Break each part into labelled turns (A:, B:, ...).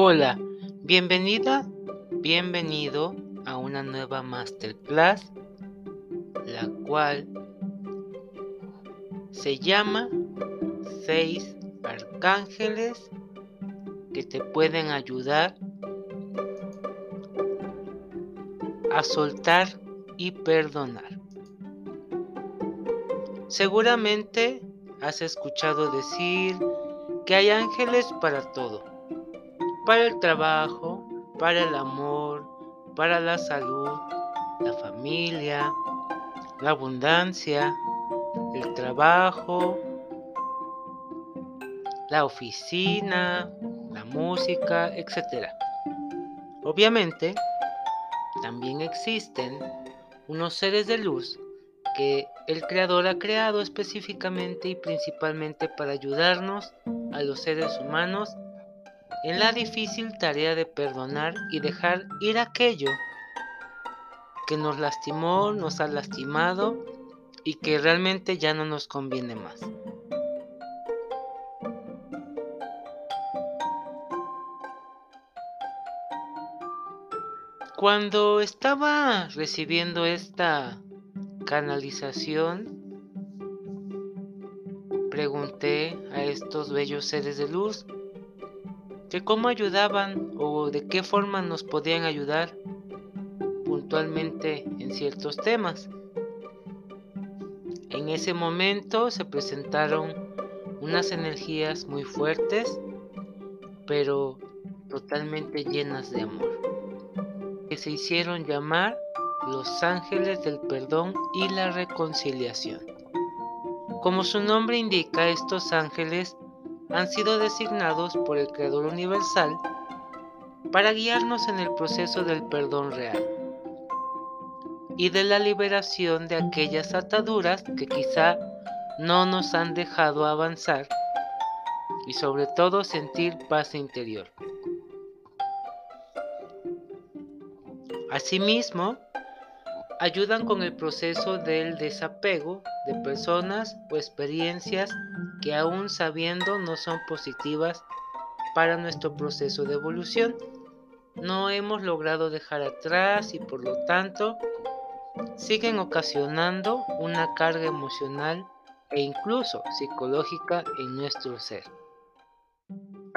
A: Hola, bienvenida, bienvenido a una nueva masterclass, la cual se llama Seis Arcángeles que te pueden ayudar a soltar y perdonar. Seguramente has escuchado decir que hay ángeles para todo, para el trabajo, para el amor, para la salud, la familia, la abundancia, el trabajo, la oficina, la música, etc. Obviamente, también existen unos seres de luz que el Creador ha creado específicamente y principalmente para ayudarnos a los seres humanos en la difícil tarea de perdonar y dejar ir aquello que nos lastimó, nos ha lastimado y que realmente ya no nos conviene más. Cuando estaba recibiendo esta canalización, pregunté a estos bellos seres de luz que cómo ayudaban o de qué forma nos podían ayudar puntualmente en ciertos temas. En ese momento se presentaron unas energías muy fuertes, pero totalmente llenas de amor que se hicieron llamar los ángeles del perdón y la reconciliación. Como su nombre indica, estos ángeles han sido designados por el Creador Universal para guiarnos en el proceso del perdón real y de la liberación de aquellas ataduras que quizá no nos han dejado avanzar y sobre todo sentir paz interior. Asimismo, ayudan con el proceso del desapego de personas o experiencias que aún sabiendo no son positivas para nuestro proceso de evolución. No hemos logrado dejar atrás y por lo tanto siguen ocasionando una carga emocional e incluso psicológica en nuestro ser.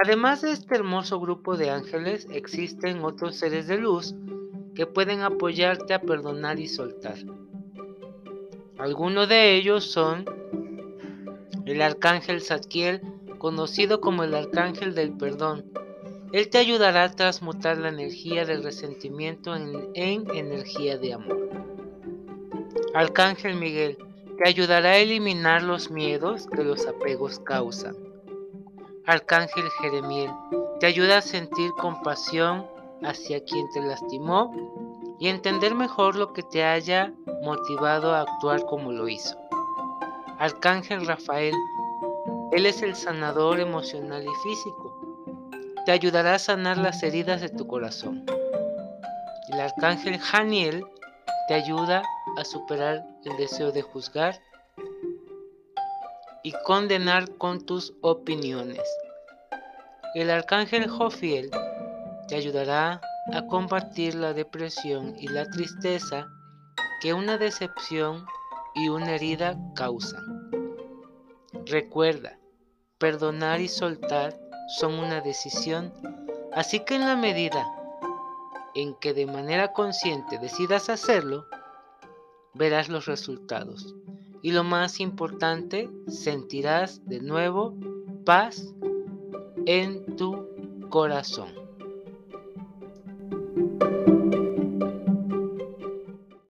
A: Además de este hermoso grupo de ángeles, existen otros seres de luz que pueden apoyarte a perdonar y soltar. Algunos de ellos son el arcángel Zadkiel, conocido como el arcángel del perdón. Él te ayudará a transmutar la energía del resentimiento en, en energía de amor. Arcángel Miguel te ayudará a eliminar los miedos que los apegos causan. Arcángel Jeremiel te ayuda a sentir compasión hacia quien te lastimó y entender mejor lo que te haya motivado a actuar como lo hizo. Arcángel Rafael, él es el sanador emocional y físico. Te ayudará a sanar las heridas de tu corazón. El arcángel Janiel te ayuda a superar el deseo de juzgar y condenar con tus opiniones. El arcángel Jofiel te ayudará a combatir la depresión y la tristeza que una decepción y una herida causan. Recuerda, perdonar y soltar son una decisión, así que en la medida en que de manera consciente decidas hacerlo, verás los resultados. Y lo más importante, sentirás de nuevo paz en tu corazón.